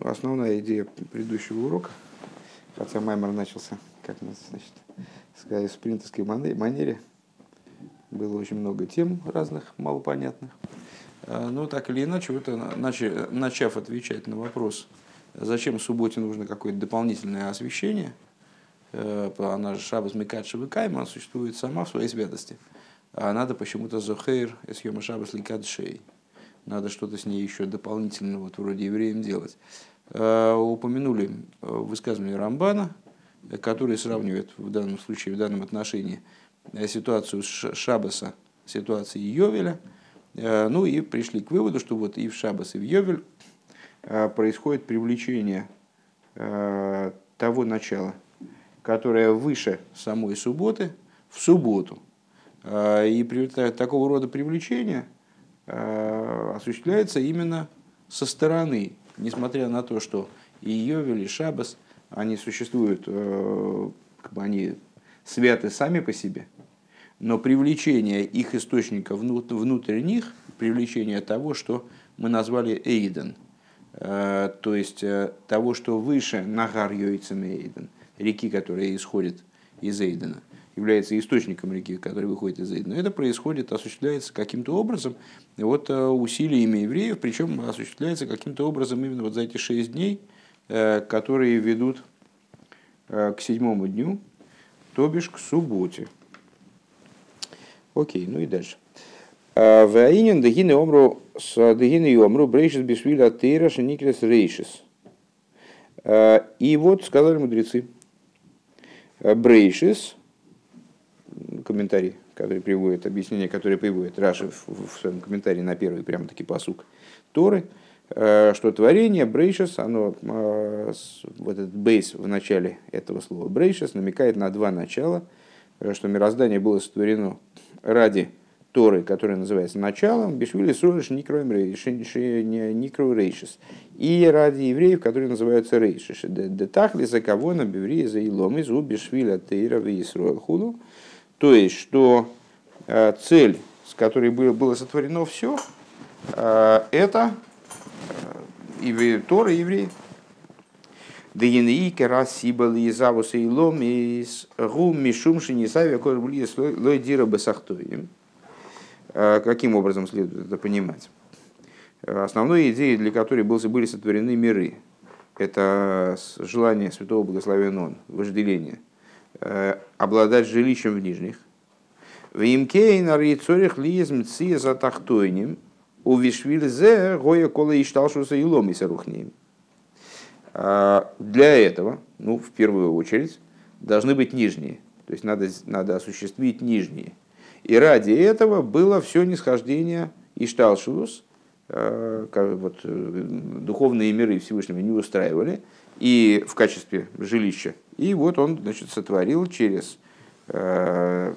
Основная идея предыдущего урока, хотя Маймер начался, как мы, значит, сказать, в спринтерской манере, было очень много тем разных, малопонятных. А, но так или иначе, вот, начав отвечать на вопрос, зачем субботе нужно какое-то дополнительное освещение, э, она же Шабас Микадшева Кайма, существует сама в своей святости. А надо почему-то Зохейр Эсьема Шабас Ликадшей надо что-то с ней еще дополнительно, вот вроде евреям делать. Э, упомянули э, высказывание Рамбана, который сравнивает в данном случае, в данном отношении э, ситуацию Шабаса, ситуацией Йовеля. Ну и пришли к выводу, что вот и в Шабас, и в Йовель происходит привлечение того начала, которое выше самой субботы, в субботу. И такого рода привлечение Э, осуществляется именно со стороны, несмотря на то, что и Йовель, и Шабас, они существуют, э, как бы они святы сами по себе, но привлечение их источника внутрь них, привлечение того, что мы назвали Эйден, э, то есть того, что выше Нагар Йойцем Эйден, реки, которая исходит из Эйдена – является источником реки, который выходит из Эйдена, это происходит, осуществляется каким-то образом вот, э, усилиями евреев, причем осуществляется каким-то образом именно вот за эти шесть дней, э, которые ведут э, к седьмому дню, то бишь к субботе. Окей, ну и дальше. Ваинин дегины омру с дегины омру брейшис бишвиля тейра шеникрес рейшис. И вот сказали мудрецы, брейшис, комментарий, который приводит, объяснение, которое приводит Раши в, в своем комментарии на первый прямо таки посук Торы, э, что творение Брейшес, оно, э, вот этот бейс в начале этого слова Брейшес намекает на два начала, э, что мироздание было сотворено ради Торы, которая называется началом, Бишвили Суриш Никрорейшис, и ради евреев, которые называются Рейшиш. Детахли за кого на Биври за Илом из Бишвиля Тейра в Исруэл Худу, то есть, что э, цель, с которой было сотворено все, э, это э, Тора евреи. Дейнеике рассибал и завуса и лом из гум мишум шинисави корбли лой дира бесахтоим. Каким образом следует это понимать? Основной идеей, для которой были сотворены миры, это желание святого благословенного, вожделение – Э, обладать жилищем в нижних. В имкейн арицорих лизм ция за тахтойним, у вишвильзе гоя кола ишталшуса и ломиса рухним. А, для этого, ну, в первую очередь, должны быть нижние. То есть надо, надо осуществить нижние. И ради этого было все нисхождение Ишталшус, э, вот, э, духовные миры Всевышнего не устраивали, и в качестве жилища и вот он значит, сотворил через э,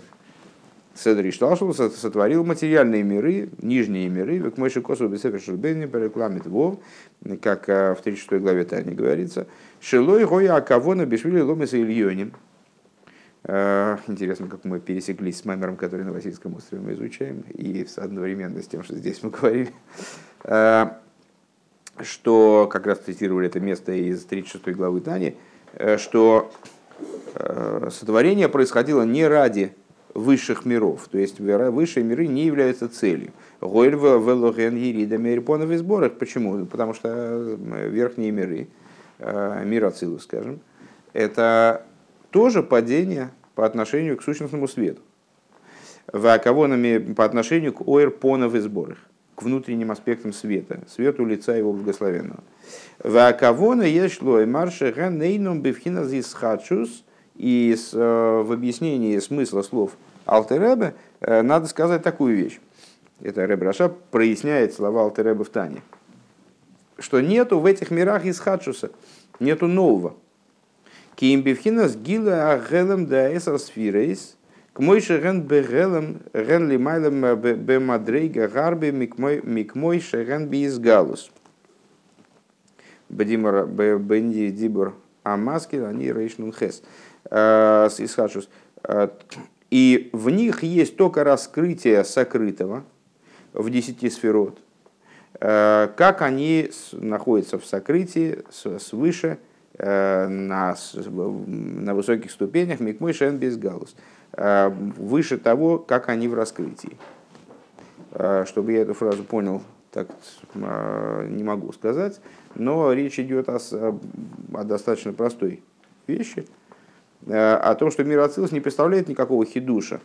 Седри Шталшул, сотворил материальные миры, нижние миры, как Мойши Косу Бесефер Шурбейни перекламит Вов, как э, в 36 главе Тани говорится, Шилой Гоя Акавона Бешвили Ломеса Ильоним. Э, интересно, как мы пересеклись с мамером, который на Васильском острове мы изучаем, и одновременно с тем, что здесь мы говорили что как раз цитировали это место из 36 главы Тани, что э, сотворение происходило не ради высших миров, то есть высшие миры не являются целью. Почему? Потому что э, верхние миры, мир Ацилус, скажем, это тоже падение по отношению к сущностному свету. Ваковонами по отношению к ойрпонов и сборах, к внутренним аспектам света, свету лица его благословенного. Ваакавона ешло и марше нейном бифхина зисхачус. И э, в объяснении смысла слов Алтеребе э, надо сказать такую вещь. Это Реб Раша проясняет слова Алтеребе в Тане. Что нету в этих мирах исхачуса, нету нового. Ким бифхина сгила агелем да эсар сфирейс, к мойше ген бегелем ген лимайлем бемадрейга гарби микмойше ген биизгалус. Бедимар Бенди Дибур Амаски, они Рейшнун Хес. Э, Исхачус. Э, и в них есть только раскрытие сокрытого в десяти сферот. как они находятся в сокрытии свыше на, на высоких ступенях Микмой Шен без галус, выше того, как они в раскрытии. Чтобы я эту фразу понял, так не могу сказать, но речь идет о, о достаточно простой вещи, о том, что мир Ацилус не представляет никакого хидуша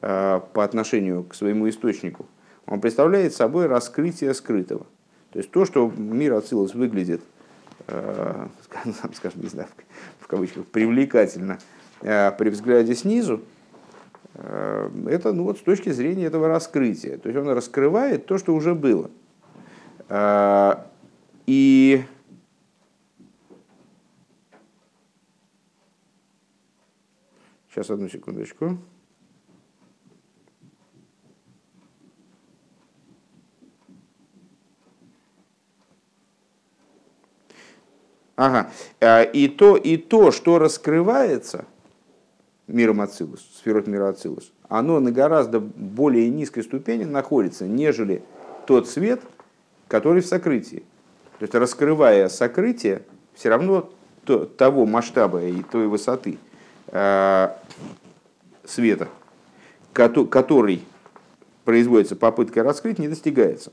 по отношению к своему источнику – он представляет собой раскрытие скрытого. То есть то, что мир Ацилус выглядит, э, скажем, не знаю, в кавычках, привлекательно э, при взгляде снизу, э, это ну, вот с точки зрения этого раскрытия. То есть он раскрывает то, что уже было. И сейчас одну секундочку. Ага. Э, и то, и то, что раскрывается миром Ацилус, сферот мира Ацилус, оно на гораздо более низкой ступени находится, нежели тот свет, который в сокрытии. То есть, раскрывая сокрытие, все равно то, того масштаба и той высоты э, света, который производится попыткой раскрыть, не достигается.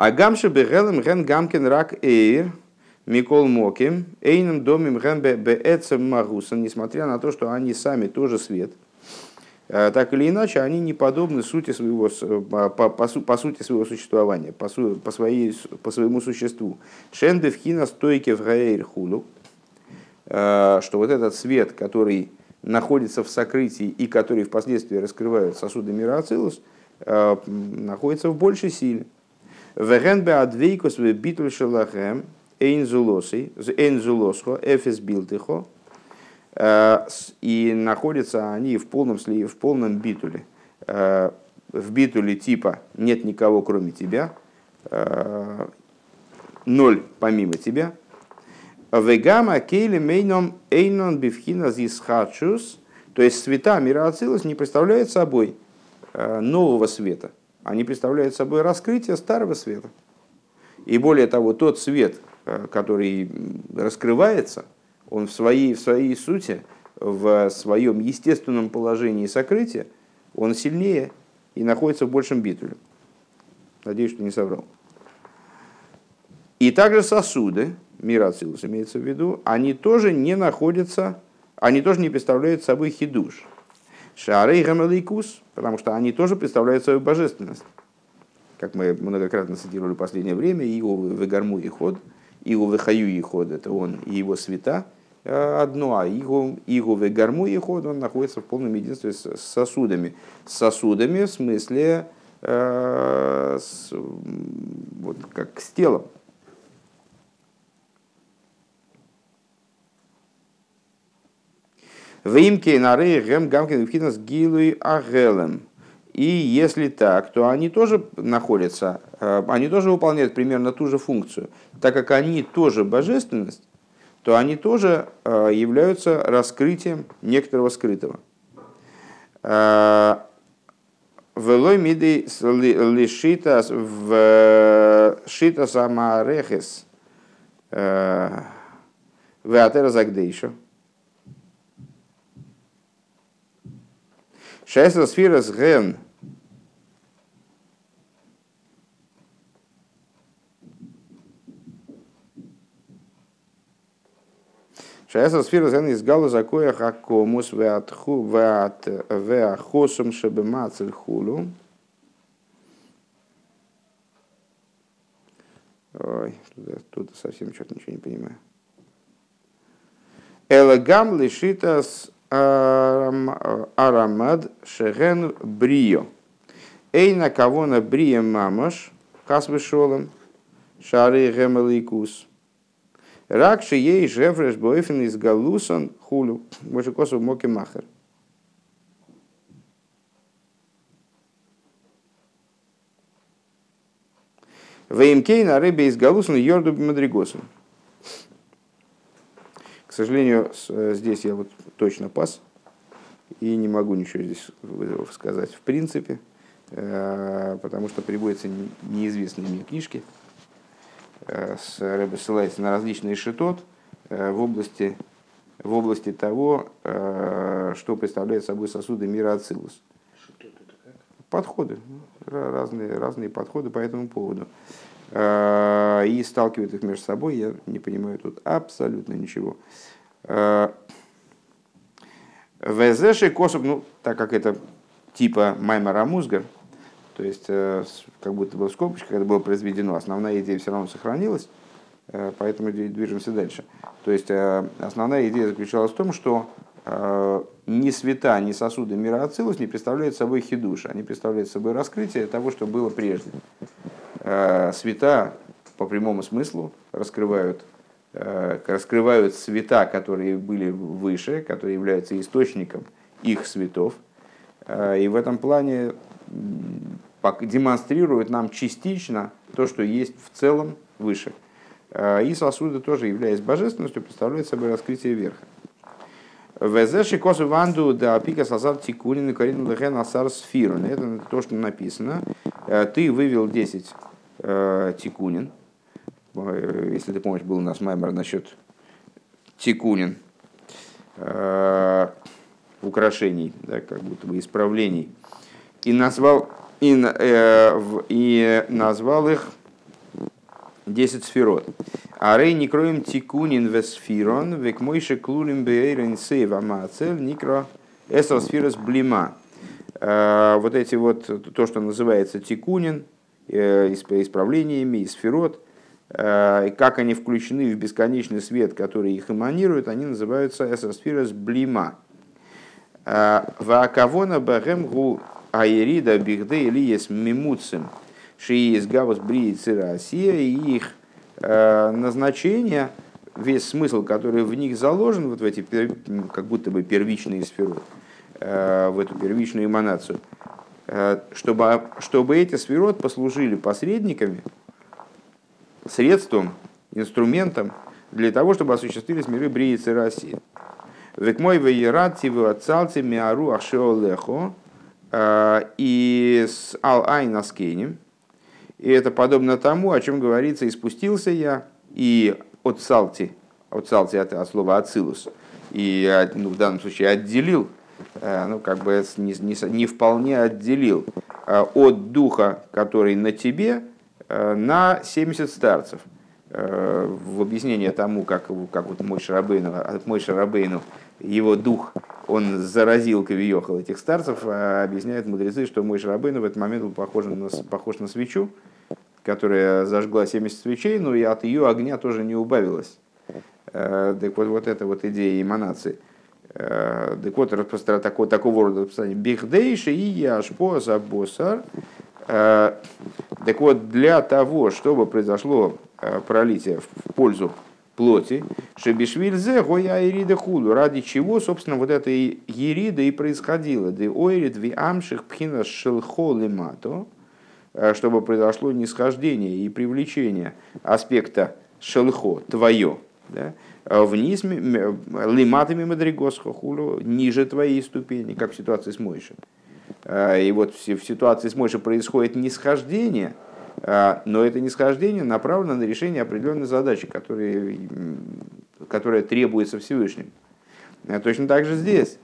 А гамши бегелем ген гамкин рак эйр микол моким эйном домим ген беэцем магусан, несмотря на то, что они сами тоже свет, э, так или иначе, они не подобны сути своего, по, по, по сути своего существования, по, по, своей, по своему существу. Шенде вхина стойки в гаэйр хулу, э, что вот этот свет, который находится в сокрытии и который впоследствии раскрывают сосуды мира Ацилус, э, находится в большей силе. Веген бе адвейкус ве битуль шелахем эйнзулосхо, эфис билтихо. Э, и находятся они в полном, в полном битуле. Э, в битуле типа «нет никого кроме тебя», э, «ноль помимо тебя». Вегама кейли мейном эйнон бифхина зисхачус, то есть света мира Ацилус не представляют собой нового света – они представляют собой раскрытие старого света. И более того, тот свет, э, который раскрывается, он в своей, в своей сути, в своем естественном положении сокрытия, он сильнее и находится в большем битуле. Надеюсь, что не соврал. И также сосуды, мир Ацилус имеется в виду, они тоже не находятся, они тоже не представляют собой хидуш. Шары Гамалейкус, потому что они тоже представляют свою божественность. Как мы многократно цитировали в последнее время, Иовы Вегарму и Ход, Иовы Хаю и Ход, это он и его света, э, одно, а Игу Вегарму и Ход, он находится в полном единстве с сосудами. С сосудами в смысле э, с, вот, как с телом. Вимки нары гем гамкин вхинас гилуй агелем. И если так, то они тоже находятся, э, они тоже выполняют примерно ту же функцию. Так как они тоже божественность, то они тоже э, являются раскрытием некоторого скрытого. Э, Велой миды лишитас в шита самарехес в атера загдейшо. Шайса сфера с ген. Шайса сфера ген из гала закоя хакомус веатху веат веахосум шебемацель хулу. Ой, тут совсем что-то ничего не понимаю. Элагам лишитас арамад шеген брио. Эйна кавона брием мамаш, хасвешолом, шары гемеликус. Ракши ей жефреш бойфен из галусан хулю, больше косу моки махер. Веймкей на рыбе из галусан йорду мадригосом. К сожалению, э, здесь я вот точно пас и не могу ничего здесь сказать в принципе. потому что приводятся неизвестные мне книжки, с Рэбе ссылается на различные шитот в области, в области того, что представляет собой сосуды мира Ацилус. Подходы, разные, разные подходы по этому поводу. И сталкивают их между собой, я не понимаю тут абсолютно ничего. Везеши косуб, ну, так как это типа Маймара Музга, то есть э, как будто бы в скобочках это было произведено, основная идея все равно сохранилась, э, поэтому движемся дальше. То есть э, основная идея заключалась в том, что ни света, ни сосуды мира Ацилус не представляют собой хидуш, они представляют собой раскрытие того, что было прежде. Света по прямому смыслу раскрывают раскрывают цвета, которые были выше, которые являются источником их цветов. Э, и в этом плане демонстрируют нам частично то, что есть в целом выше. Э, и сосуды тоже, являясь божественностью, представляют собой раскрытие верха. Везеши косу ванду да пика сазар тикунин и корин лехен асар сфирун. Это то, что написано. Ты вывел 10 тикунин, Э, если ты помнишь, был у нас маймер насчет тикунин, э, украшений, да, как будто бы исправлений, и назвал, и, э, и назвал их 10 сферот. А рей не кроем тикунин весфирон, век мойше клурим бейрен сейв амацель никро эсосфирос блима. Э, вот эти вот, то, что называется тикунин, исправлениями, и сферот – Э, и как они включены в бесконечный свет, который их эманирует, они называются эсосфирос блима. Э, Ваакавона бахем гу аерида бигде или есть мимуцим, ши из гавус Россия, и их э, назначение, весь смысл, который в них заложен, вот в эти как будто бы первичные сферы, в эту первичную эманацию, чтобы, чтобы эти сферот послужили посредниками, средством, инструментом для того, чтобы осуществились миры Бриицы России. Век мой вейрат тивуацалти миару ашеолехо э, и с ал айн аскенем. И это подобно тому, о чем говорится, и спустился я, и от салти, от салти от, от слова ацилус, и ну, в данном случае отделил, э, ну как бы не, не, не вполне отделил э, от духа, который на тебе, Э, на 70 старцев. Э, в объяснение тому, как, как вот мой Шарабейну, от мой Шарабейну, его дух, он заразил Кавиехал этих старцев, а объясняют мудрецы, что мой Шарабейну в этот момент был похож на, похож на свечу, которая зажгла 70 свечей, но и от ее огня тоже не убавилось. Э, так вот, вот эта вот идея эманации. Так вот, такого, такого рода распространение. Бихдейши и яшпо забосар Э, так вот, для того, чтобы произошло э, пролитие в пользу плоти, Шебишвильзе гоя ирида худу, ради чего, собственно, вот эта ерида и происходила. Де ойрид ви амших пхина шелхо лимато, э, чтобы произошло нисхождение и привлечение аспекта шелхо, твое, да, вниз лиматами мадригосхо хулю, ниже твоей ступени, как в ситуации с Мойшем. А, и вот в ситуации с Мойшей происходит нисхождение, а, но это нисхождение направлено на решение определенной задачи, которые, которая требуется Всевышним. А, точно так же здесь.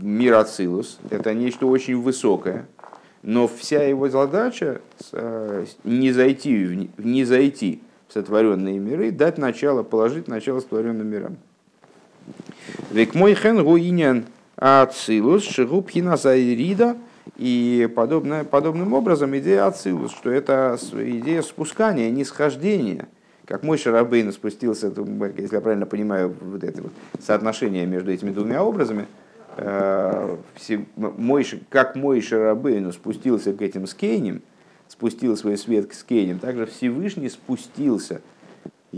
Мир Ацилус – это нечто очень высокое, но вся его задача не зайти, не зайти в сотворенные миры, дать начало, положить начало сотворенным мирам. Век мой хен гуинян Ацилус, Шигубхина Сайрида, и подобное, подобным образом идея Ацилус, что это идея спускания, нисхождения, как мой Шарабейн спустился, если я правильно понимаю, вот это вот соотношение между этими двумя образами, э, мой, как мой Шарабейну спустился к этим скейням, спустил свой свет к скейням, также Всевышний спустился –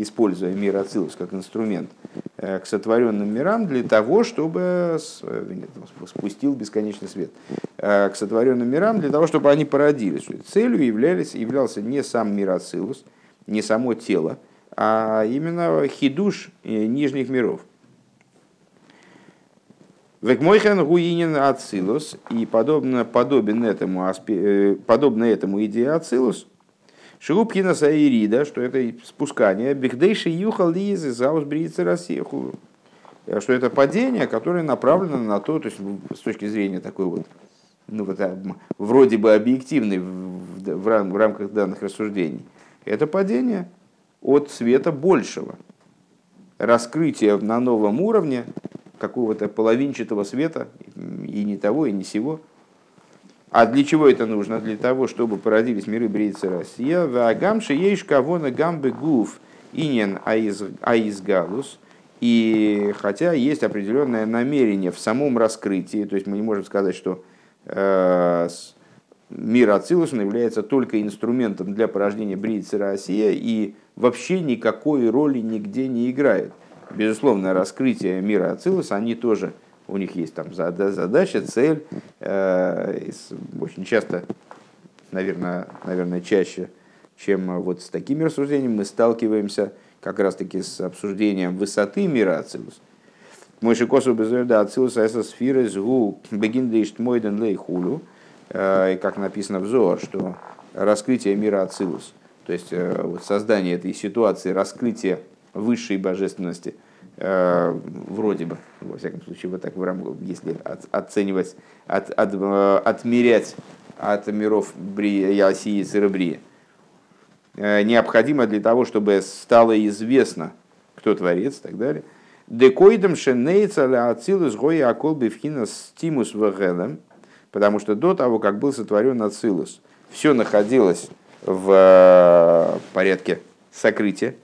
используя мир Ацилус как инструмент, э, к сотворенным мирам для того, чтобы э, спустил бесконечный свет, э, к сотворенным мирам для того, чтобы они породились. Целью являлись, являлся не сам мир Ацилус, не само тело, а именно хидуш нижних миров. Векмойхен гуинин ацилус, и подобно, подобен этому, подобно этому идее ацилус, Шилупкина Саирида, что это спускание, Бигдейши Юхал Лизы Заусбрицы Россияху, что это падение, которое направлено на то, то есть с точки зрения такой вот, ну вот, а, вроде бы объективной в, в, в рамках данных рассуждений, это падение от света большего, раскрытие на новом уровне какого-то половинчатого света, и не того, и не сего. А для чего это нужно? Для того, чтобы породились миры Брейца Россия. Вагамши ейш кавона гамбе гуф инен аизгалус. И хотя есть определенное намерение в самом раскрытии, то есть мы не можем сказать, что э, мир Ацилус является только инструментом для порождения Брейца Россия и вообще никакой роли нигде не играет безусловно, раскрытие мира Ацилус, они тоже, у них есть там задача, цель. Э, очень часто, наверное, наверное, чаще, чем вот с такими рассуждениями, мы сталкиваемся как раз-таки с обсуждением высоты мира Ацилус. Мойши косу безуэда Ацилус эса сфиры згу бегиндейшт мойден лейхулю, э, как написано в Зоар, что раскрытие мира Ацилус, то есть э, вот создание этой ситуации, раскрытие высшей божественности, вроде бы, во всяком случае, вот так в рамках, если оценивать, от, от, э, отмерять от миров Брии, Осии и Церебрии, э, необходимо для того, чтобы стало известно, кто творец и так далее. Декоидом шенейца ля ацилус гоя аколби вхина стимус вагелем, потому что до того, как был сотворен ацилус, все находилось в порядке сокрытия,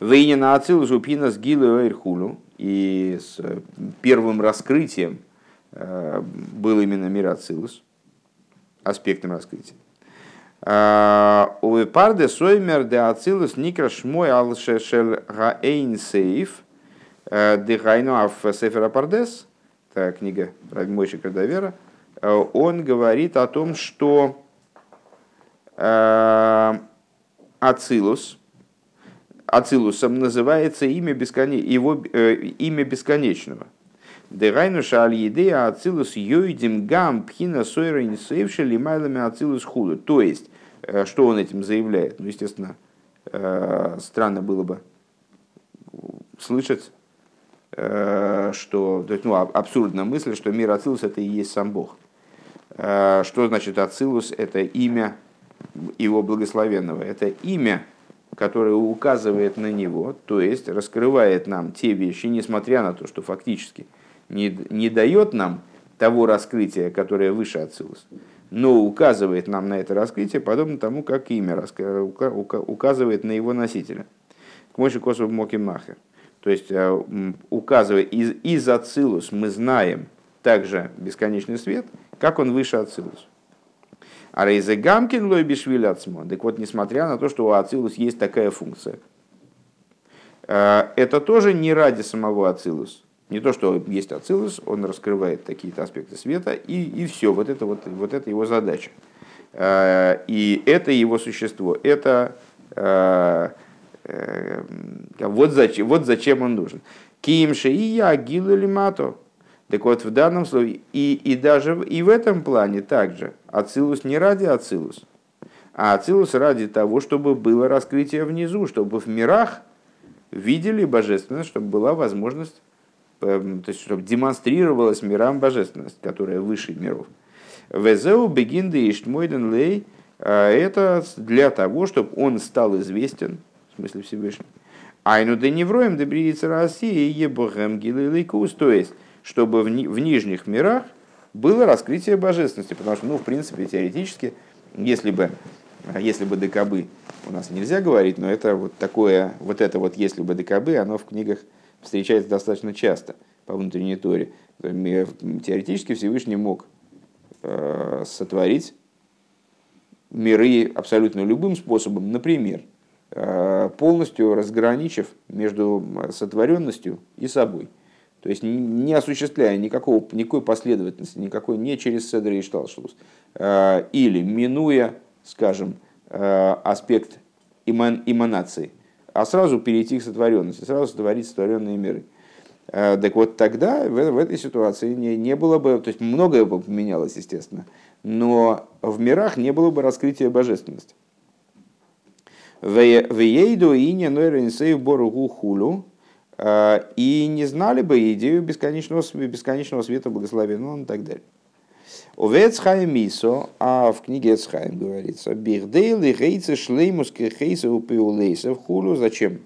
Вейни на Ацил Жупина с Гилу И с э, первым раскрытием э, был именно мир Ацилус, аспектом раскрытия. А, у парде соймер де Ацилус никраш мой алшешел гаэйн сейф э, де аф сефера пардес, это книга Мойши Кардавера, он говорит о том, что Ацилус, Ацилусом называется имя, бесконе... его, э, имя бесконечного. Дерайну шаль едея ацилус йойдим гам пхина сойра инсейвши лимайлами ацилус худу. То есть, э, что он этим заявляет? Ну, естественно, э, странно было бы слышать, э, что, то есть, ну, абсурдная мысль, что мир Ацилус это и есть сам Бог. Что значит Ацилус? Это имя его благословенного. Это имя, которое указывает на него, то есть раскрывает нам те вещи, несмотря на то, что фактически не, не дает нам того раскрытия, которое выше Ацилус, но указывает нам на это раскрытие, подобно тому, как имя указывает на его носителя. К мойши косов моки махер. То есть, э, указывая из, из Ацилус, мы знаем также бесконечный свет, как он выше Ацилус. А Рейзе Гамкин лой бишвиль Так вот, несмотря на то, что у Ацилус есть такая функция, э, это тоже не ради самого Ацилус. Не то, что есть Ацилус, он раскрывает какие-то аспекты света, и, и все, вот это, вот, вот это его задача. Э, и это его существо, это э, вот зачем, вот зачем он нужен. Киимше и я гилу лимато. Так вот, в данном случае, и, и даже и в этом плане также, Ацилус не ради Ацилус, а Ацилус ради того, чтобы было раскрытие внизу, чтобы в мирах видели божественность, чтобы была возможность, эм, то есть, чтобы демонстрировалась мирам божественность, которая выше миров. Везеу бегинды иштмойден лей, а это для того, чтобы он стал известен, в смысле Всевышний. Айну да невроем да России ебохем гилилейкус, то есть чтобы в, ни, в нижних мирах было раскрытие божественности. Потому что, ну, в принципе, теоретически, если бы, если бы ДКБ, у нас нельзя говорить, но это вот такое, вот это вот если бы ДКБ, оно в книгах встречается достаточно часто по внутренней торе. Теоретически Всевышний мог э, сотворить миры абсолютно любым способом, например, э, полностью разграничив между сотворенностью и собой. То есть не осуществляя никакого, никакой последовательности, никакой не через Седр и Шталшус, э, или минуя, скажем, э, аспект эманации, а сразу перейти к сотворенности, сразу сотворить сотворенные миры. Так вот тогда в, этой ситуации не, не было бы, то есть многое бы поменялось, естественно, но в мирах не было бы раскрытия божественности. Вейду и не нойренсей боргу хулю, и не знали бы идею бесконечного, бесконечного света благословенного и так далее. У Вецхайм Мисо, а в книге Эцхайм говорится, Бихдейл и Гейцы Шлеймус Кехейса у в хулу. Зачем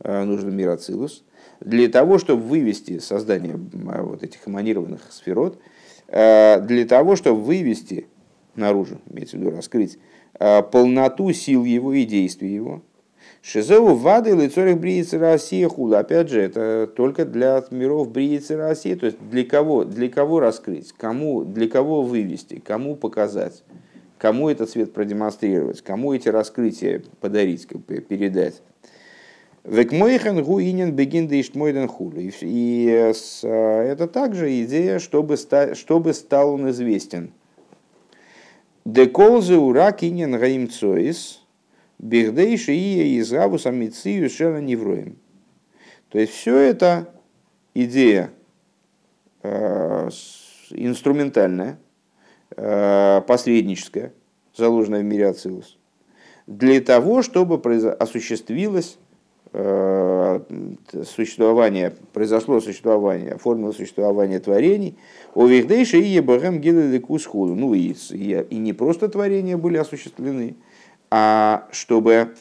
э, нужен мир Ацилус? Для того, чтобы вывести создание э, вот этих эманированных сферот, э, для того, чтобы вывести наружу, имеется в виду раскрыть, полноту сил его и действий его, Шизеу вады лицорих бриицы России хула. Опять же, это только для миров бриицы России. То есть для кого, для кого раскрыть, кому, для кого вывести, кому показать, кому этот свет продемонстрировать, кому эти раскрытия подарить, передать. Векмойхен гуинен бегин дейштмойден хулю. И это также идея, чтобы, ста, чтобы стал он известен. Деколзе урак инен гаимцоис – Бигдейши и изгаву самицию шера невроем. То есть все это идея э, инструментальная, э, посредническая, заложенная в мире Ацилус, для того, чтобы осуществилось э, существование, произошло существование, оформилось существование творений, о Вихдейши и Ебахем Гилеликусхуду. Ну и, и не просто творения были осуществлены, а чтобы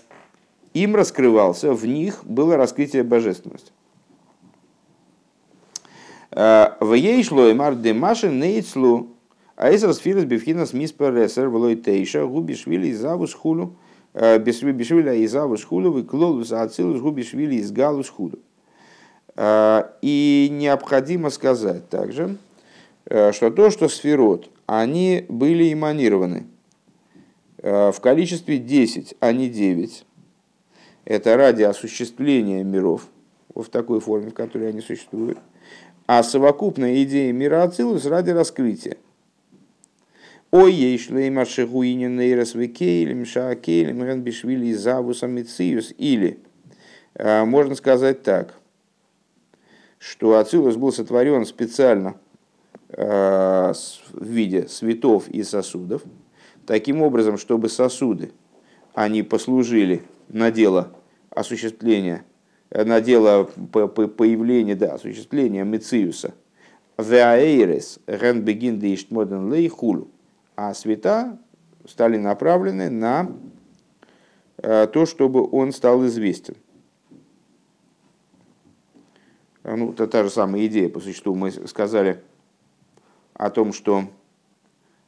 им раскрывался, в них было раскрытие божественности. Э, в ей шло и марде маши нейцлу, а из расфирус бифхинас миспер ресер влой тейша губишвили изавус хулу, э, бишвили изавус хулу, выклолус ацилус губишвили из галус хулу. Э, и необходимо сказать также, что то, что сферот, они были эманированы – в количестве 10, а не 9. Это ради осуществления миров в такой форме, в которой они существуют. А совокупная идея мира Ацилус ради раскрытия. Ой, ей шлейма шехуинин нейрос векейлем шаакейлем ренбишвили завуса мициус. Или, э, можно сказать так, что Ацилус был сотворен специально э, в виде светов и сосудов – таким образом, чтобы сосуды, они послужили на дело осуществления, на дело появления, да, осуществления Мециуса. Веаэйрес рен бегин моден лей хулу. А света стали направлены на э, то, чтобы он стал известен. Ну, это та же самая идея, по существу мы сказали о том, что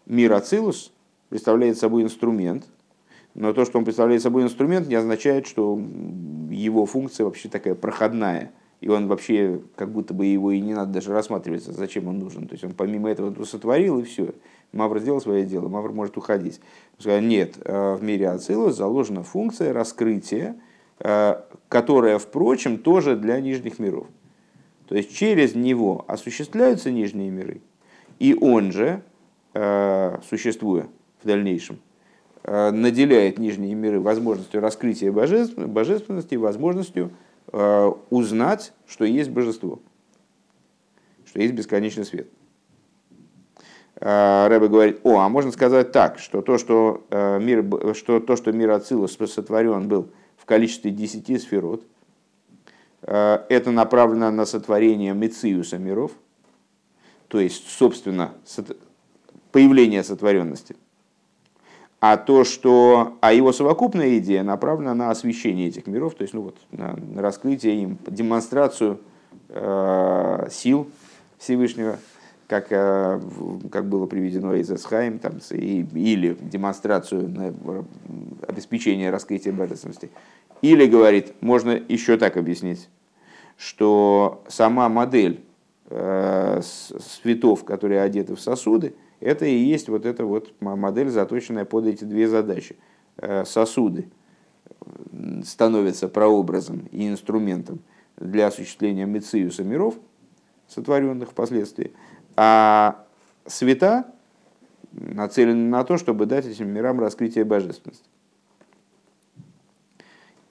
мир Ацилус, представляет собой инструмент, но то, что он представляет собой инструмент, не означает, что его функция вообще такая проходная, и он вообще, как будто бы его и не надо даже рассматривать, зачем он нужен. То есть он помимо этого это сотворил, и все. Мавр сделал свое дело, Мавр может уходить. Сказали, нет, э, в мире Ацилус заложена функция раскрытия, э, которая, впрочем, тоже для нижних миров. То есть через него осуществляются нижние миры, и он же, э, существуя, в дальнейшем, э, наделяет нижние миры возможностью раскрытия божественности, возможностью э, узнать, что есть божество, что есть бесконечный свет. Э, Рэбе говорит, о, а можно сказать так, что то, что мир, что, то, что мир Ацилус сотворен был в количестве десяти сферот, это направлено на сотворение Мециуса миров, то есть, собственно, появление сотворенности – а то, что, а его совокупная идея направлена на освещение этих миров, то есть ну вот, на, на раскрытие им, демонстрацию э, сил Всевышнего, как, э, как было приведено из Эсхайм, там, и, или демонстрацию на обеспечение раскрытия божественности. Или, говорит, можно еще так объяснить, что сама модель э, светов, которые одеты в сосуды, это и есть вот эта вот модель, заточенная под эти две задачи. Э, сосуды становятся прообразом и инструментом для осуществления мециуса миров, сотворенных впоследствии, а света нацелены на то, чтобы дать этим мирам раскрытие божественности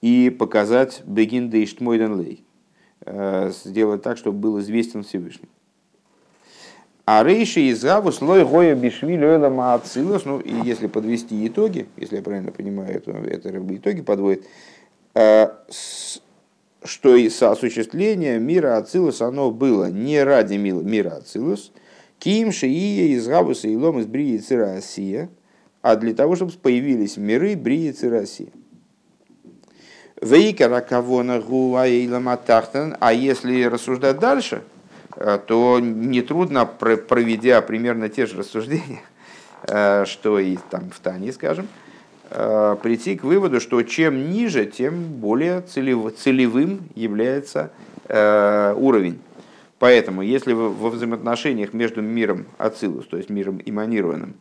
и показать Бегин Дейштмойден Лей. сделать так, чтобы был известен Всевышний. А рейши из гаву слой гоя бишвиль ойлама ацилус, ну и если подвести итоги, если я правильно понимаю, это, это итоги подводит, что и соосуществление мира Ацилус, оно было не ради мира Ацилус, Ким Шиия из Гавуса и Лом из Брии Цирасия, а для того, чтобы появились миры Брии Цирасия. Вейкара кавона гуаилама а если рассуждать дальше, э, то нетрудно, проведя примерно те же рассуждения, э, что и там в Тане, скажем, Э, прийти к выводу, что чем ниже, тем более целев, целевым является э, уровень. Поэтому, если во взаимоотношениях между миром Ацилус, то есть миром иманированным,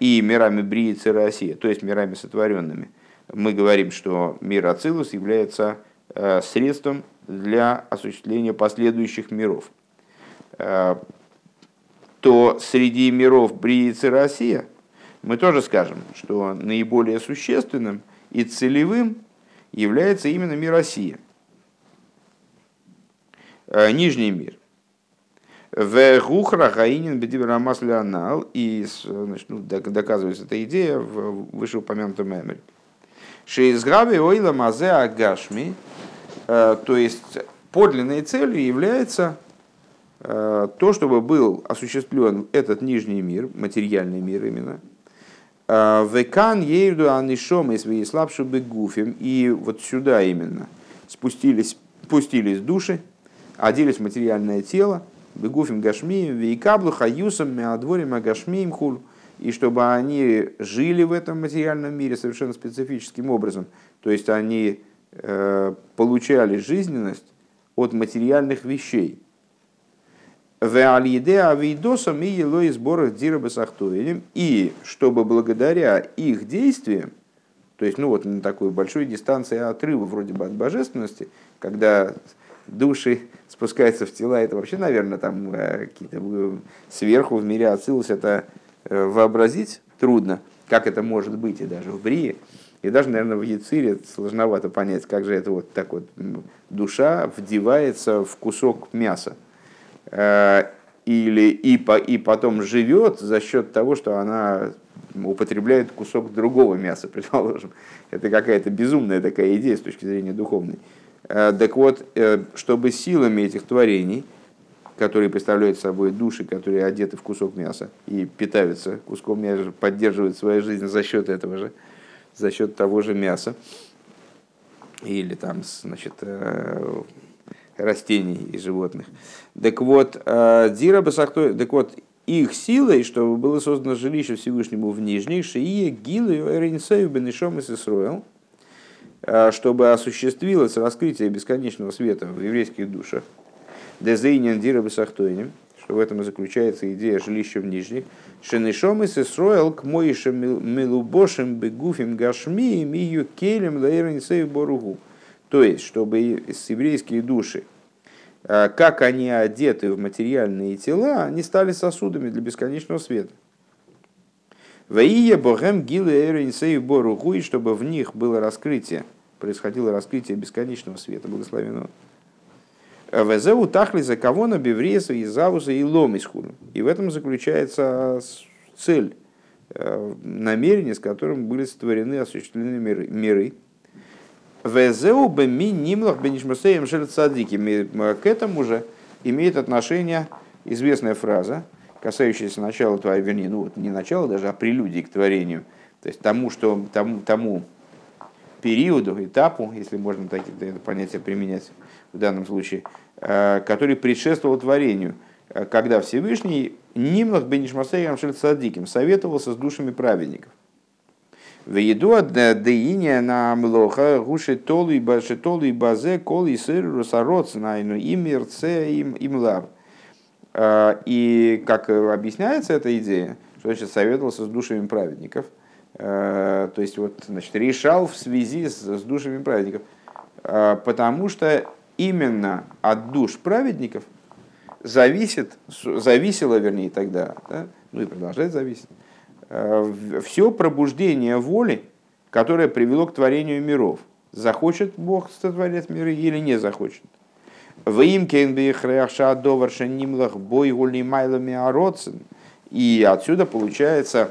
и мирами Брии Россия, то есть мирами сотворенными, мы говорим, что мир Ацилус является э, средством для осуществления последующих миров, то среди миров Брии Россия – мы тоже скажем, что наиболее существенным и целевым является именно мир России, э, нижний мир. В Гухра Гаинин Бедибрамас Леонал, и значит, ну, доказывается эта идея в вышеупомянутом Эмель. Шеизгави ойла мазе агашми, э, то есть подлинной целью является э, то, чтобы был осуществлен этот нижний мир, материальный мир именно, Э, Векан ейду анишом и свои слабшие бегуфим. И вот сюда именно спустились, спустились души, оделись в материальное тело, бегуфим гашмием, вейкаблу хаюсом, меадворим агашмием хуль. И чтобы они жили в этом материальном мире совершенно специфическим образом. То есть они э, получали жизненность от материальных вещей. И чтобы благодаря их действиям, то есть ну вот на такой большой дистанции отрыва вроде бы от божественности, когда души спускаются в тела, это вообще, наверное, там э, какие-то э, сверху в мире отсылось, это э, вообразить трудно, как это может быть, и даже в Брии, и даже, наверное, в Яцире сложновато понять, как же это вот так вот душа вдевается в кусок мяса. Э, или и, по, и потом живет за счет того, что она употребляет кусок другого мяса, предположим. Это какая-то безумная такая идея с точки зрения духовной. Э, так вот, э, чтобы силами этих творений, которые представляют собой души, которые одеты в кусок мяса и питаются куском мяса, поддерживают свою жизнь за счет этого же, за счет того же мяса, или там, значит, растений и животных. Так вот, э, Дира Басахто, так вот, их силой, чтобы было создано жилище Всевышнему в Нижних, Шие, Гилы, Эринсею, Бенешом и Сисруэл, э, чтобы осуществилось раскрытие бесконечного света в еврейских душах. Дезейнин Дира Басахтойним, что в этом и заключается идея жилища в Нижних. Шенешом и Сисруэл к Моишем Милубошем Бегуфим Гашми Мию Келем Лаэринсею Боругу. То есть, чтобы еврейские души, как они одеты в материальные тела, они стали сосудами для бесконечного света. Ваия богем гилы эринсей боругу, и чтобы в них было раскрытие, происходило раскрытие бесконечного света, благословенного. Везеу тахли за кого на бевреса и завуса и ломисхуну. И в этом заключается цель, э, намерение, с которым были сотворены, осуществлены миры, Везеу бы ми нимлах бенишмусеем цадики. К этому же имеет отношение известная фраза, касающаяся начала твоей, вернее, ну вот не начала даже, а прелюдии к творению. То есть тому, что, тому, тому периоду, этапу, если можно так, это понятие применять в данном случае, э, который предшествовал творению, э, когда Всевышний Нимлах Бенишмасеем Шельцадиким советовался с душами праведников. В еду деиния на млоха гуши толу и баше толу и базе кол и сыр русароц найну и мирце им им лав. А, и как объясняется эта идея, что значит советовался с душами праведников, а, то есть вот значит решал в связи с, с душами праведников, а, потому что именно от душ праведников зависит, зависело, вернее, тогда, да, ну и продолжает зависеть, все пробуждение воли, которое привело к творению миров. Захочет Бог сотворять миры или не захочет. Майлами ароцин. И отсюда получается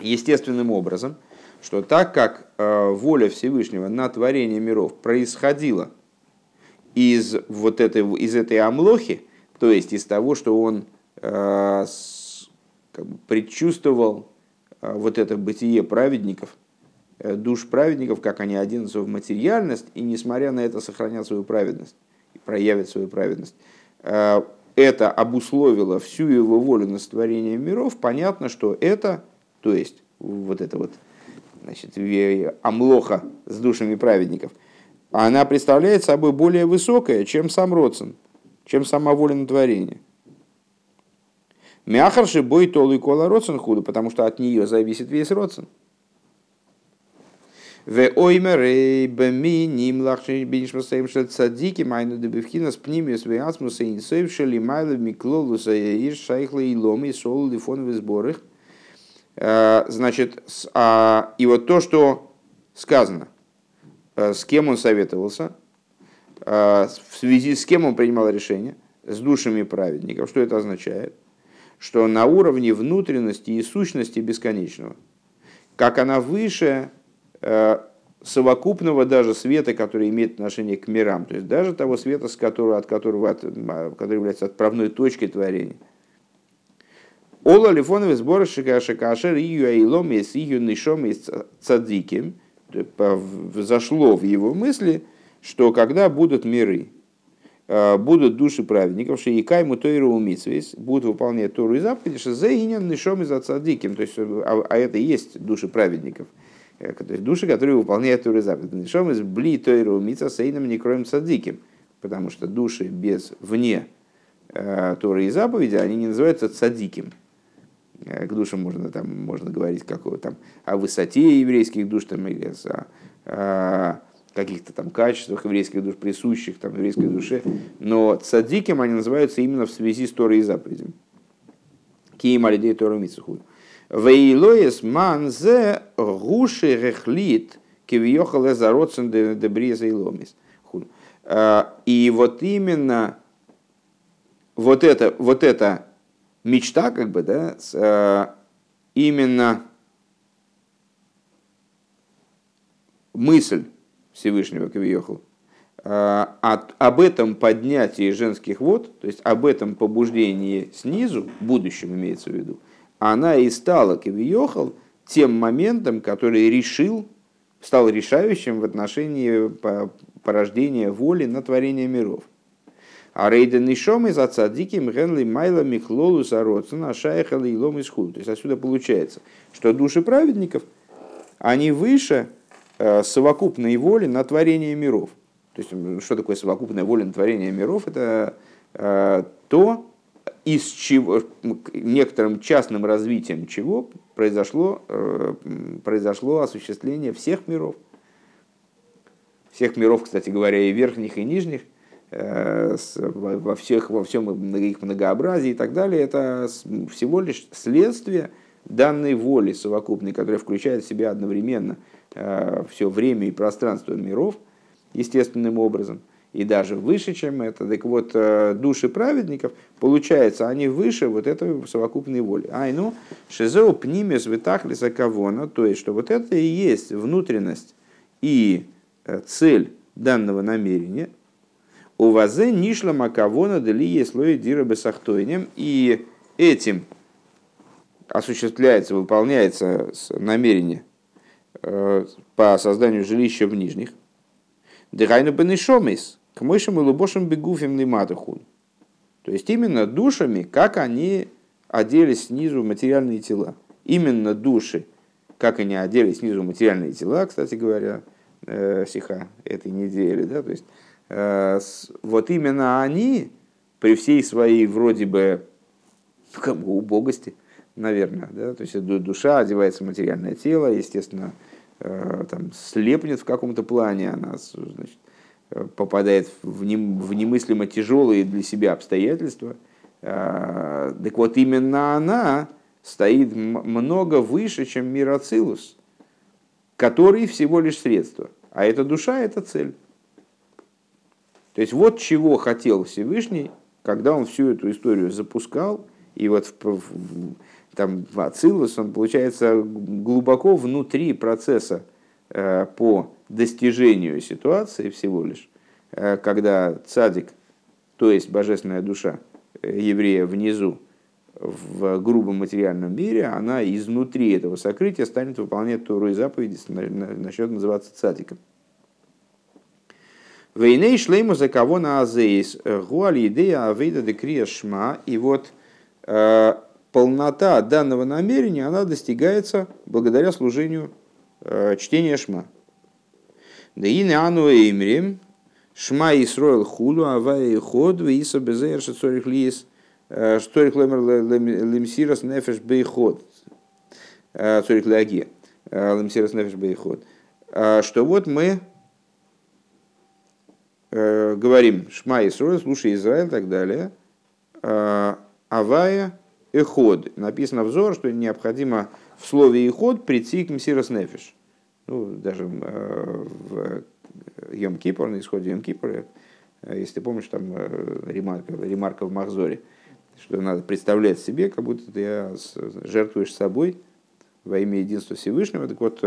естественным образом, что так как э, воля Всевышнего на творение миров происходила из вот этой, из этой амлохи, то есть из того, что он э, как бы предчувствовал э, вот это бытие праведников, душ праведников, как они оденутся в материальность, и несмотря на это сохранят свою праведность проявит свою праведность, э, это обусловило всю его волю на сотворение миров, понятно, что это, то есть вот это вот значит, амлоха с душами праведников, она представляет собой более высокое, чем сам Родсон, чем сама воля на творение. Мяхарши бой толы кола Родсон худу, потому что от нее зависит весь Родсон. В оймер бами ним лахши бинишмасаем шел цадики майну дебевхина с пнимиус в асмуса инсоев шели майло миклолуса ир шайхла и ломи сол лифоновых сборах. Значит, и вот то, что сказано, с кем он советовался, в связи с кем он принимал решение, с душами праведников. Что это означает? Что на уровне внутренности и сущности бесконечного, как она выше Э, совокупного даже света, который имеет отношение к мирам, то есть даже того света, с которого, от которого, от, который является отправной точкой творения. Ола лифоновый сбор шикашер ию айлом из ию нишом из цадиким зашло в его мысли, что когда будут миры, будут души праведников, что и кайму тойру умитсвейс, будут выполнять Тору и заповеди, что за иням нишом из цадиким, то есть, а, а это и есть души праведников – Э, то есть души, которые выполняют Торы заповеди. Нишом из бли Тойру Мица Сейном не кроем садиким, потому что души без вне э, Торы и заповеди, они не называются цадиким. Э, к душам можно, там, можно говорить какого, там, о высоте еврейских душ там, или о каких-то там качествах еврейских душ, присущих там, еврейской душе. Но цадиким они называются именно в связи с Торой и заповедями. Киим алидей Тору Мицухуду. Вейлоес ман зе гуши рехлит кивьехал эзароцен дебриза и ломис. И вот именно вот это, вот эта мечта, как бы, да, э, именно мысль Всевышнего Кавиехал, об этом поднятии женских вод, то есть об этом побуждении снизу, будущем имеется в виду, она и стала Кавиохал тем моментом, который решил, стал решающим в отношении порождения воли на творение миров. А рейден нишом из отца диким генли майла михлолу сароцена шайхала и лом То есть отсюда получается, что души праведников, они выше совокупной воли на творение миров. То есть что такое совокупная воля на творение миров? Это э, то, из чего, некоторым частным развитием чего произошло, э, произошло осуществление всех миров. Всех миров, кстати говоря, и верхних, и нижних, э, во, всех, во всем их многообразии и так далее, это всего лишь следствие данной воли совокупной, которая включает в себя одновременно э, все время и пространство миров естественным образом – и даже выше, чем это. Так вот, э, души праведников, получается, они выше вот этой совокупной воли. Ай, ну, шизеу пнимес витахлиса кавона, то есть, что вот это и есть внутренность и э, цель данного намерения. У вазе нишла макавона дали есть слой дира бесахтойнем, и этим осуществляется, выполняется намерение э, по созданию жилища в нижних. Дыхайну бенешомис, к мышам и лубошам бегуфим лиматахун. То есть именно душами, как они оделись снизу материальные тела. Именно души, как они оделись снизу материальные тела, кстати говоря, э, сиха этой недели, да, то есть э, вот именно они при всей своей вроде бы ну, как бы убогости, наверное, да, то есть душа одевается в материальное тело, естественно, э, там слепнет в каком-то плане, она значит, попадает в, немыслимо тяжелые для себя обстоятельства, а, так вот именно она стоит много выше, чем мир Ацилус, который всего лишь средство. А эта душа – это цель. То есть вот чего хотел Всевышний, когда он всю эту историю запускал, и вот в, в, там Ацилус он получается глубоко внутри процесса э, по достижению ситуации всего лишь, э, когда цадик, то есть божественная душа э, еврея внизу, в грубом материальном мире, она изнутри этого сокрытия станет выполнять Туру и заповеди, начнет называться цадиком. Вейней шлейму за кого на азеис, гуаль идея авейда декрия шма, и вот полнота данного намерения, она достигается благодаря служению э, чтения шма. Да и не ану имрим, шма и сроил худу, авая и ход, виса безер шацорих лиес, шторих лемер лемсирас нефеш бейход, цорих лаги, лемсирас нефеш бейход, что вот мы Э, говорим Шма Исрой, слушай Израиль и так далее, э, Авая и ход. Написано взор, что необходимо в слове и ход прийти к Мсирос Нефиш. Ну, даже э, в Йом Кипр, на исходе Йом Кипра, если ты помнишь, там ремарка, ремарка в Махзоре, что надо представлять себе, как будто ты жертвуешь собой во имя единства Всевышнего. Так вот,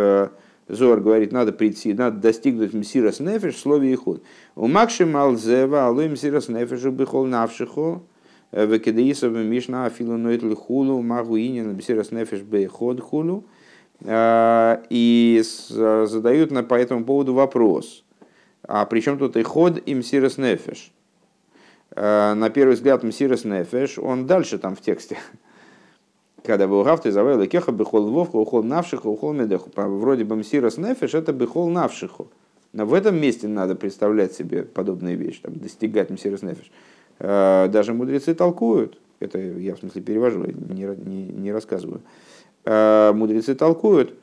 Зор говорит, надо прийти, надо достигнуть мсирас нефеш в слове ихуд. У макши малзева алой мсирас нефешу бихол навшихо, э, векедеисов мишна афилу ноет лихулу, магу инин мсирас нефеш бейход хулу. И задают на, по этому поводу вопрос. А при чем тут иход и мсирас нефеш? Э, на первый взгляд мсирас нефеш, он дальше там в тексте когда был гавты завел кеха бехол вовка ухол навшиху ухол медеху. Вроде бы мсирос нефеш это бехол навшиху. Но в этом месте надо представлять себе подобные вещи, там, достигать мсирос нефеш. Э, даже мудрецы толкуют, это я в смысле перевожу, не, не, не рассказываю. Э, мудрецы толкуют,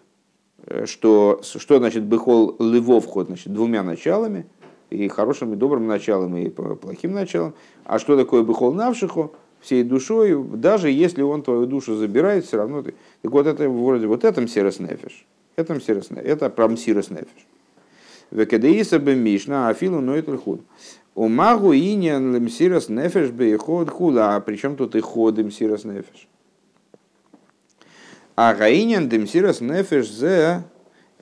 э, что, что значит бехол левовход, значит, двумя началами, и хорошим и добрым началом, и плохим началом. А что такое бехол навшиху? всей душой, даже если он твою душу забирает, все равно ты... Так вот это вроде вот это мсирос нефиш. Это нефиш. Это про мсирос нефиш. Векадеиса бы мишна, афилу но это худ. У магу иньян мсирос нефиш бы ход хула. А при чем тут и ход мсирос нефиш? А гаиньян демсирос нефиш зе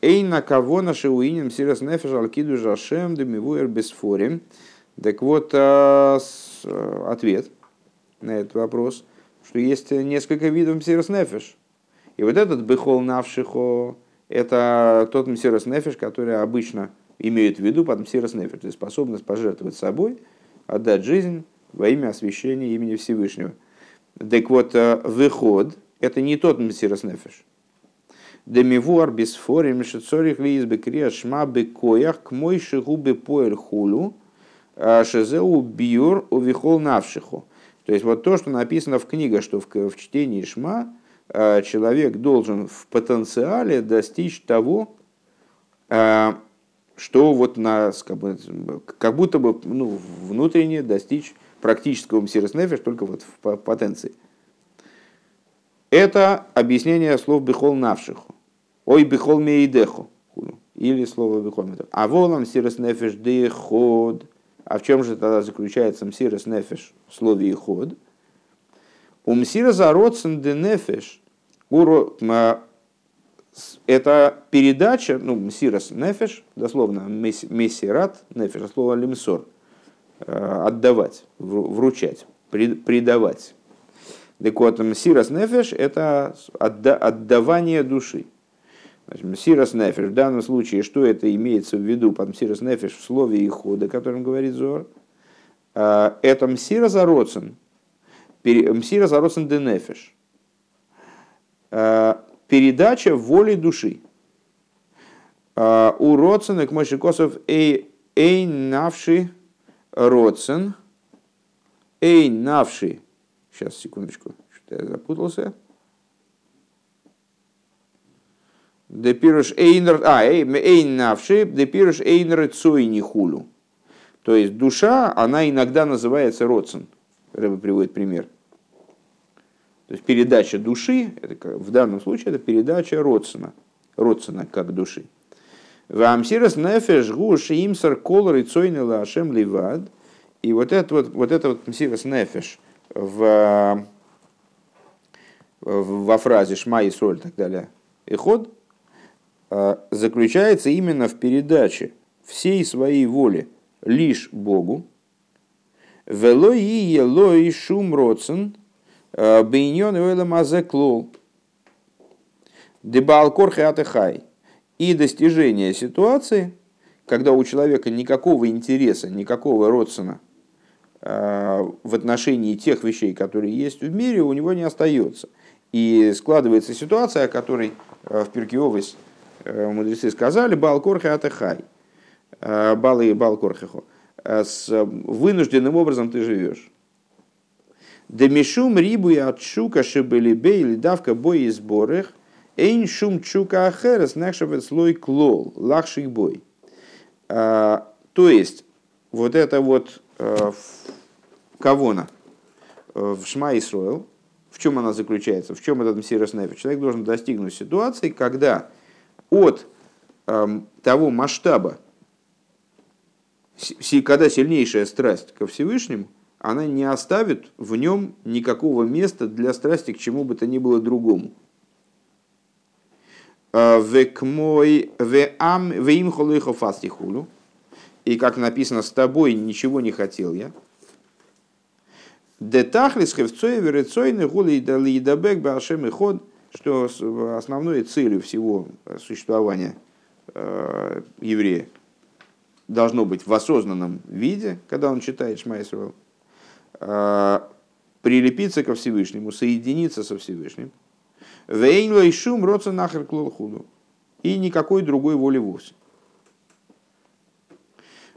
Эй на кого наши уинен мсирос нефиш алкиду жашем демивуэр бесфорим. Так вот, а, э, ответ – на этот вопрос, что есть несколько видов мсирос нефеш. И вот этот бехол навшихо, это тот мсирос нефеш, который обычно имеют в виду под нефеш, то есть способность пожертвовать собой, отдать жизнь во имя освящения имени Всевышнего. Так вот, э, выход – это не тот мсирос нефеш. Демивуар бисфорим шицорих ли избекрия шма бекоях к мой шигу бепоэль хулу э, шезеу биюр увихол навшиху. То есть вот то, что написано в книге, что в, в чтении Шма э, человек должен в потенциале достичь того, э, что вот нас как, бы, как будто бы ну, внутренне достичь практического мсирос только вот в потенции. Это объяснение слов бихол навшиху. Ой, бихол мейдеху. Или слово бихол А волам сирос нефеш деход. А в чем же тогда заключается мсирос нефеш в слове и ход? У мсира зародсен де нефеш это передача, ну, мсирос нефеш, дословно мессират нефеш, слово лимсор, э, отдавать, вручать, предавать. Так вот, мсирос нефеш – это отдавание души. Мсирос нефеш, в данном случае, что это имеется в виду под мсирос нефеш в слове и хода, о котором говорит Зор? А, это мсира зароцен, мсира зароцен де нефеш. А, передача воли души. А, у родсена к Мойшикосов эй, эй навши родсен, эй навши, сейчас, секундочку, что-то я запутался, Депируш эйнер, а, эйн навши, депируш эйнер цой не хулю. То есть душа, она иногда называется родсен. Рэба приводит пример. То есть передача души, это, в данном случае это передача родсена, родсена как души. Вамсирас нефеш гуш имсар колор и цойнела ашем ливад. И вот это вот, вот это вот Мсирас Нефеш в, во фразе Шма и Соль и так далее, и ход заключается именно в передаче всей своей воли лишь Богу, велой елой шум роцен бейньон уэлэм азеклол дебалкор хай и достижение ситуации, когда у человека никакого интереса, никакого родствена в отношении тех вещей, которые есть в мире, у него не остается. И складывается ситуация, о которой в Пиркиовис мудрецы сказали, Балкорхе Атехай, Балы и Балкорхехо, с вынужденным образом ты живешь. Демишум рибу и отшука шибелибе или давка бой и сборах, эйн шум чука ахерес нахшавет слой клол, лахших бой. То есть, вот это вот кавона в Шма Исроил, в чем она заключается, в чем этот Мсирос? Человек должен достигнуть ситуации, когда от эм, того масштаба, когда сильнейшая страсть ко Всевышнему, она не оставит в нем никакого места для страсти к чему бы то ни было другому. Э, И как написано, с тобой ничего не хотел я. Детахлис хевцой верецойны гули и дабек башем и ход, что основной целью всего существования э, еврея должно быть в осознанном виде, когда он читает Шмайсрол, э, прилепиться ко Всевышнему, соединиться со Всевышним. Вейнло и шум роца нахер клолхуду. И никакой другой воли вовсе.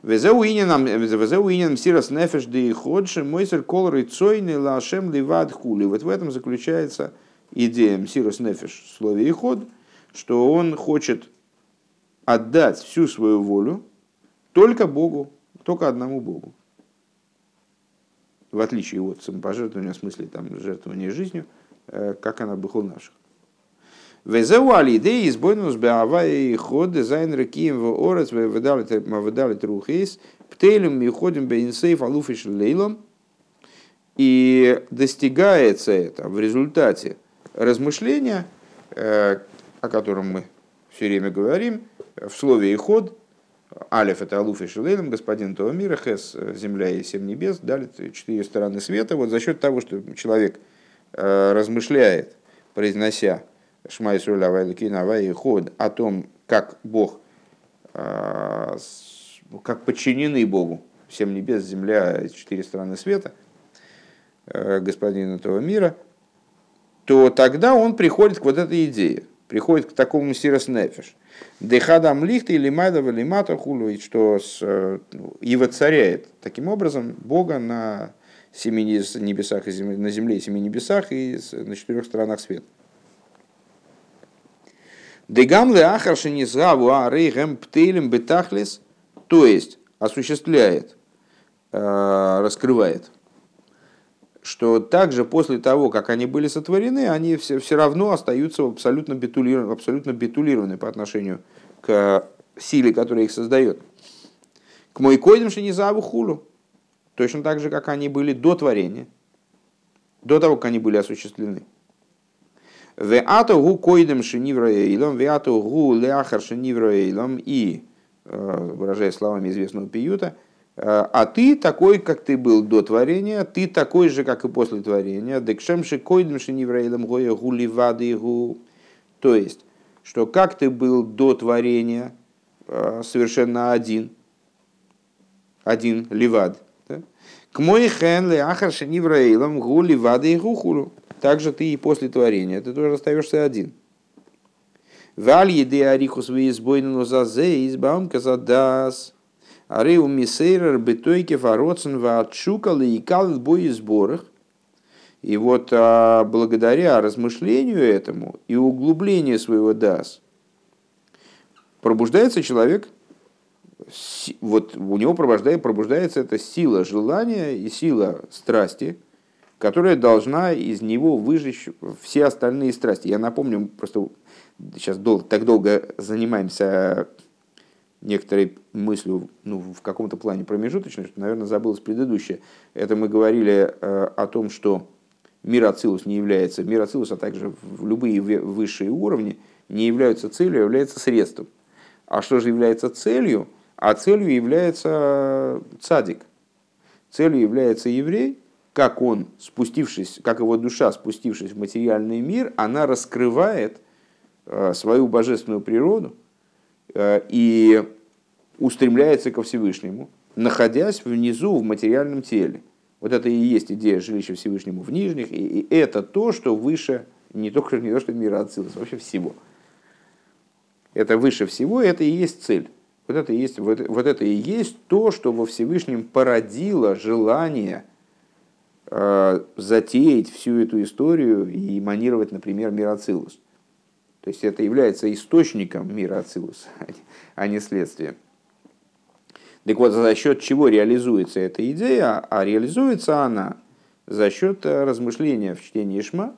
Везеуинен сирас нефеш де ходши мойсер кол рыцойный лашем ливад. Вот в этом заключается идея мсирас нефеш в слове иход, что он хочет отдать всю свою волю только Богу, только одному Богу. В отличие от самопожертвования, в смысле там, жертвования жизнью, э, как она быхол наших. Везеу алидей избойнус беава и ход дизайн рекием в орец выдали трухейс птейлем мы ходим бейнсейф алуфиш лейлом и достигается это в результате размышления, э, о котором мы все время говорим, в слове и ход, Алиф это Алуф и Шилейлем, господин того мира, Хес, земля и семь небес, дали четыре стороны света. Вот за счет того, что человек э, размышляет, произнося Шма Исруля Вайликина Авай Ход о том, как Бог, а, как подчинены Богу, семь небес, земля, четыре стороны света, э, господин этого мира, то тогда он приходит к вот этой идее, приходит к такому сирос нефиш. Дехадам лихт или майдава лимата хулу, что с, э, и воцаряет таким образом Бога на семи небесах и земле, на земле и семи небесах и на четырех сторонах света. Дегамле ахаршини згаву арейгем птейлем бетахлис, то есть осуществляет, э, раскрывает, что также после того, как они были сотворены, они все, все равно остаются абсолютно битулированы, абсолютно битулированы по отношению к силе, которая их создает. К мой койдам шинизаву хулу. Точно так же, как они были до творения, до того, как они были осуществлены. Веато гу койдем шенивроэйлом, веато гу ляхар шенивроэйлом и, э, выражая словами известного пиюта, а ты такой, как ты был до творения, ты такой же, как и после творения. Декшемши койдем шенивроэйлом гоя гу ливады гу. То есть, что как ты был до творения, э, совершенно один, один ливад. К мой хен ляхар шенивроэйлом гу ливады гу хулу также ты и после творения, ты тоже остаешься один. Валь еды арихус выизбойну зазе избаум казадас. Ареу мисейрер бетойке фароцен ваатшукал и кал бой сборах. И вот а, благодаря размышлению этому и углублению своего дас пробуждается человек, вот у него пробуждается, пробуждается эта сила желания и сила страсти – которая должна из него выжечь все остальные страсти. Я напомню, просто сейчас дол- так долго занимаемся некоторой мыслью, ну, в каком-то плане промежуточной, что, наверное, забылось предыдущее. Это мы говорили э, о том, что мир Ацилус не является, мир Ацилус, а также любые высшие уровни не являются целью, а являются средством. А что же является целью? А целью является цадик. Целью является еврей, как он, спустившись, как его душа, спустившись в материальный мир, она раскрывает э, свою божественную природу и устремляется ко Всевышнему, находясь внизу в материальном теле. Вот это и есть идея жилища Всевышнему в нижних, и это то, что выше не только не то, что мира Ацилус, вообще всего. Это выше всего, это и есть цель. Вот это, и есть, вот, вот это и есть то, что во Всевышнем породило желание э, затеять всю эту историю и манировать, например, мир Ацилус. То есть это является источником мира Ацилус, а не следствием. Так вот, за счет чего реализуется эта идея? А реализуется она за счет размышления в чтении Шма,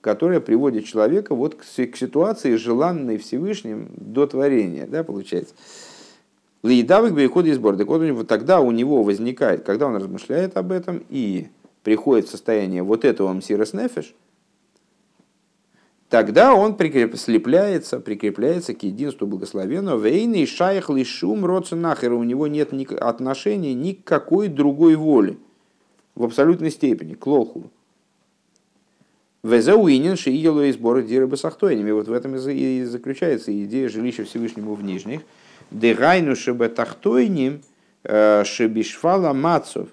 которая приводит человека вот к, ситуации, желанной Всевышним до творения, да, получается. Лейдавик переходит из борда. Вот тогда у него возникает, когда он размышляет об этом и приходит в состояние вот этого мсирос нефеш, тогда он прикреп, слепляется, прикрепляется к единству благословенного. Вейный шайх лишум нахер у него нет ни, отношения ни к какой другой воли в абсолютной степени, к лоху. Везауинин шиило и сборы диры басахтойними. Вот в этом и заключается идея жилища Всевышнему в нижних. Дегайну шебе тахтойним э, шебишфала мацов.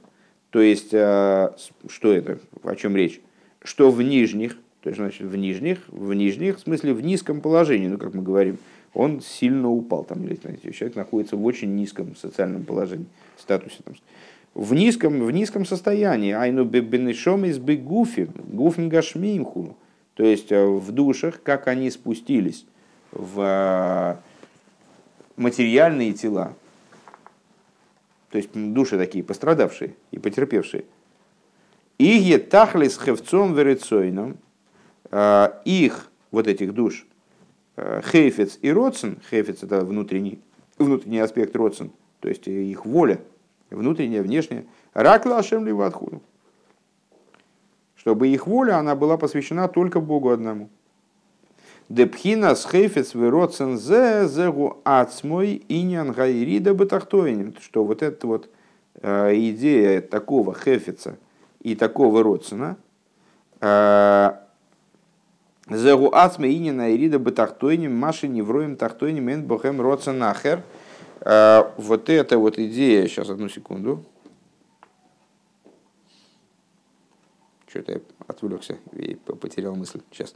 То есть, э, что это, о чем речь? Что в нижних, то есть, значит, в нижних, в нижних, в смысле, в низком положении, ну, как мы говорим, он сильно упал. Там, знаете, человек находится в очень низком социальном положении, статусе. Там, в низком, в низком состоянии. Айну бенешом из бегуфи, гашмимху. То есть э, в душах, как они спустились в э, материальные тела. То есть души такие пострадавшие и потерпевшие. Иге тахлис хевцом верецойном. Э, их, вот этих душ, хейфец и родсен, хейфец это внутренний, внутренний аспект родсен, то есть их воля – внутреннее, внешнее. Рак лашем ливатхуду. Чтобы их воля, она была посвящена только Богу одному. Депхина с хейфец вероцен зе зегу ацмой инян гайрида бетахтоинем. Что вот эта вот э, идея такого хефица и такого родсена э, Зегу ацме инина ирида бетахтойним маши невроем тахтойним эн бохем родсен ахер – а, вот эта вот идея, сейчас одну секунду. Что-то я отвлекся и потерял мысль. Сейчас.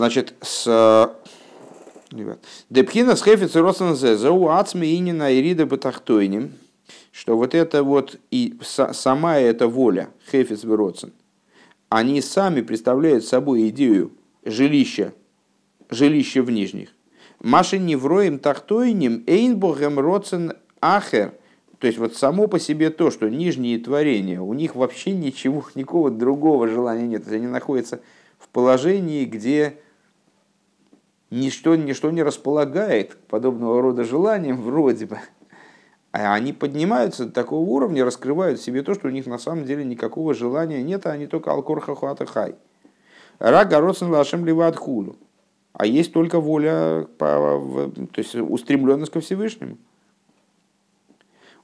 Значит, с Депхина с хефиц зау ацме инина ирида батахтойним, что вот это вот и сама эта воля, хефиц вероцен, они сами представляют собой идею жилища, жилища в нижних. Маши невроем тахтойним эйнбогем роцен ахер. То есть вот само по себе то, что нижние творения, у них вообще ничего, никакого другого желания нет. Они находятся в положении, где ничто, ничто не располагает подобного рода желаниям вроде бы. А они поднимаются до такого уровня, раскрывают в себе то, что у них на самом деле никакого желания нет, а они только алкорха хуата хай. Рага родсен лашем ливат худу. А есть только воля, то есть устремленность ко Всевышнему.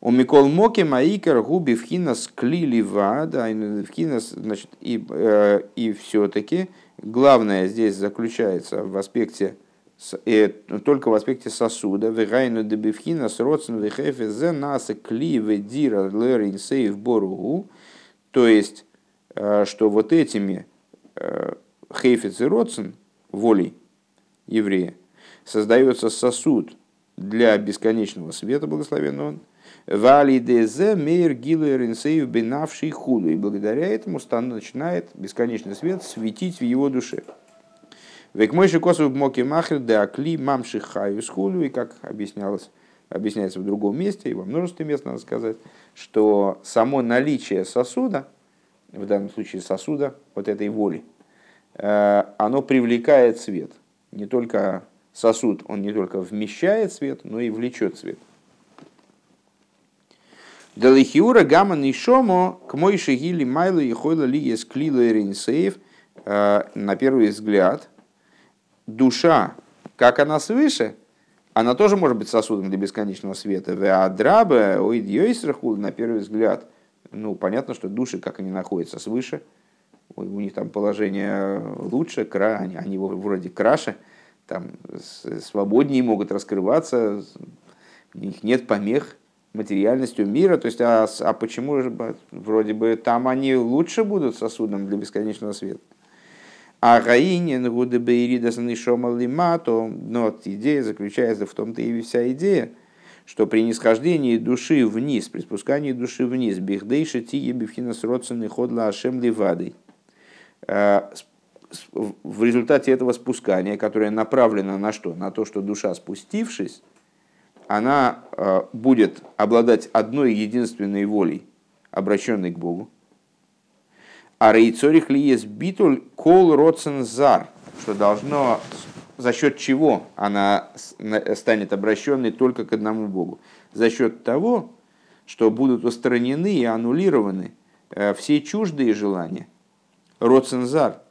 У Микол Моки Маикер губи вхинас клили вада, вхинас, значит, и, э, и все-таки главное здесь заключается в аспекте э, только в аспекте сосуда. Вегайну дебивхина с родсен вехефе зе наса кли дира лерин сейв боругу. То есть, э, что вот этими э, хейфец и родсен, волей еврея, создается сосуд для бесконечного света благословенного, Валидезе мейр гилуэр инсеев бенавший худу. И благодаря этому стан начинает бесконечный свет светить в его душе. Век мой же косу моки махер де акли мамши хаю схулю, и как объяснялось, объясняется в другом месте, и во множестве мест надо сказать, что само наличие сосуда, в данном случае сосуда, вот этой воли, э, оно привлекает свет. Не только сосуд, он не только вмещает свет, но и влечет свет. Далихиура гамма нишомо к мой шигили майлу и хойла ли есть клила ринсеев. Э, на первый взгляд, душа, как она свыше, она тоже может быть сосудом для бесконечного света. Веадраба, ой, на первый взгляд, ну, понятно, что души, как они находятся свыше, у них там положение лучше, они, они вроде краше, там свободнее могут раскрываться, у них нет помех материальностью мира. То есть, а, а почему же вроде бы там они лучше будут сосудом для бесконечного света? А Гаинин Гуды Бейрида Санишома Лимато, но идея заключается в том-то и вся идея, что при нисхождении души вниз, при спускании души вниз, бихдейши тие бифхинас родственный ход ашем ливадой, э, в результате этого спускания, которое направлено на что? На то, что душа, спустившись, она э, будет обладать одной единственной волей, обращенной к Богу. А рейцорих ли есть битуль кол зар, что должно, за счет чего она станет обращенной только к одному Богу? За счет того, что будут устранены и аннулированы э, все чуждые желания. Роцензар –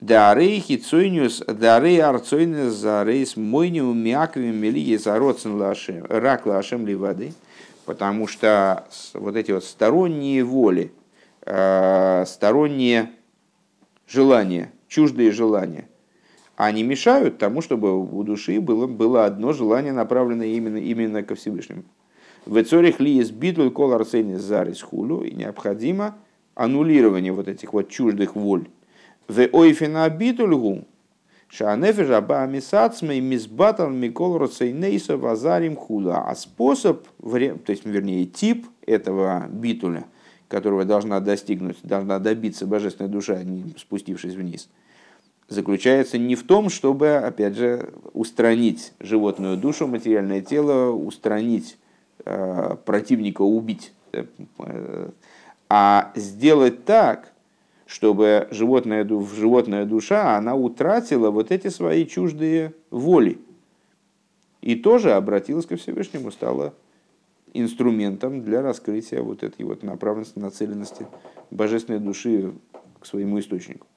Дарей хицойниус, дарей арцойнес за рейс мойниум мяквим мелие за родсен лашем, рак лашем ли воды, потому что вот эти вот сторонние воли, э, сторонние желания, чуждые желания, они мешают тому, чтобы у души было, было одно желание, направленное именно, именно ко Всевышнему. В цорих ли есть битву кол арцейнес за хулю, и необходимо аннулирование вот этих вот чуждых воль в ойфина битульгу, шанефеш аба мисацмей мисбатал микол роцейнейса вазарим худа. А способ, то есть, вернее, тип этого битуля, которого должна достигнуть, должна добиться божественная душа, не спустившись вниз, заключается не в том, чтобы, опять же, устранить животную душу, материальное тело, устранить э, противника, убить, э, а сделать так, чтобы животная, животная душа, она утратила вот эти свои чуждые воли. И тоже обратилась ко Всевышнему, стала инструментом для раскрытия вот этой вот направленности, нацеленности божественной души к своему источнику.